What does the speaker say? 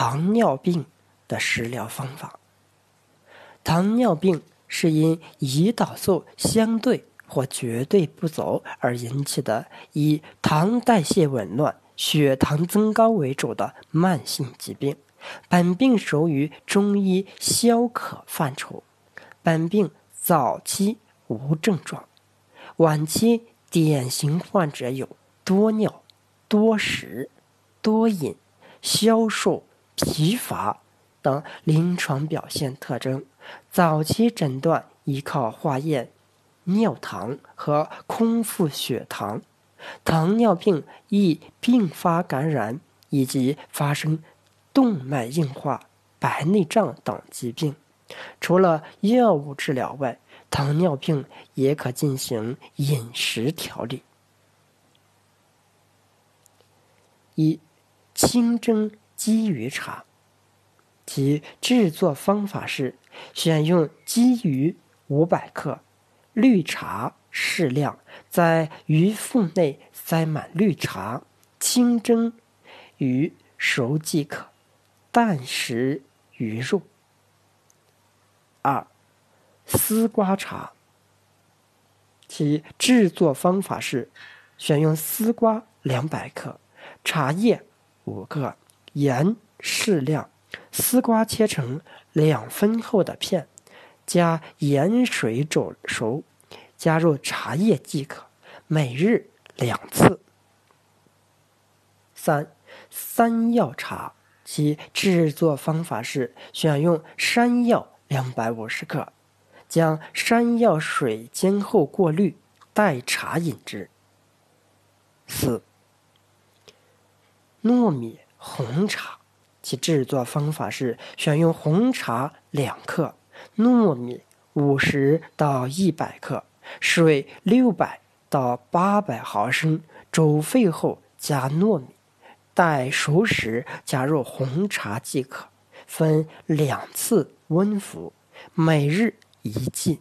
糖尿病的食疗方法。糖尿病是因胰岛素相对或绝对不足而引起的，以糖代谢紊乱、血糖增高为主的慢性疾病。本病属于中医消渴范畴。本病早期无症状，晚期典型患者有多尿、多食、多饮、消瘦、疲乏等临床表现特征。早期诊断依靠化验尿糖和空腹血糖。糖尿病易并发感染以及发生。动脉硬化、白内障等疾病，除了药物治疗外，糖尿病也可进行饮食调理。一、清蒸鲫鱼茶，其制作方法是：选用鲫鱼五百克，绿茶适量，在鱼腹内塞满绿茶，清蒸鱼熟即可。淡食鱼肉。二，丝瓜茶。其制作方法是：选用丝瓜两百克，茶叶五克，盐适量。丝瓜切成两分厚的片，加盐水煮熟，加入茶叶即可。每日两次。三，山药茶。其制作方法是：选用山药两百五十克，将山药水煎后过滤，代茶饮之。四、糯米红茶，其制作方法是：选用红茶两克，糯米五十到一百克，水六百到八百毫升，煮沸后加糯米。待熟时加入红茶即可，分两次温服，每日一剂。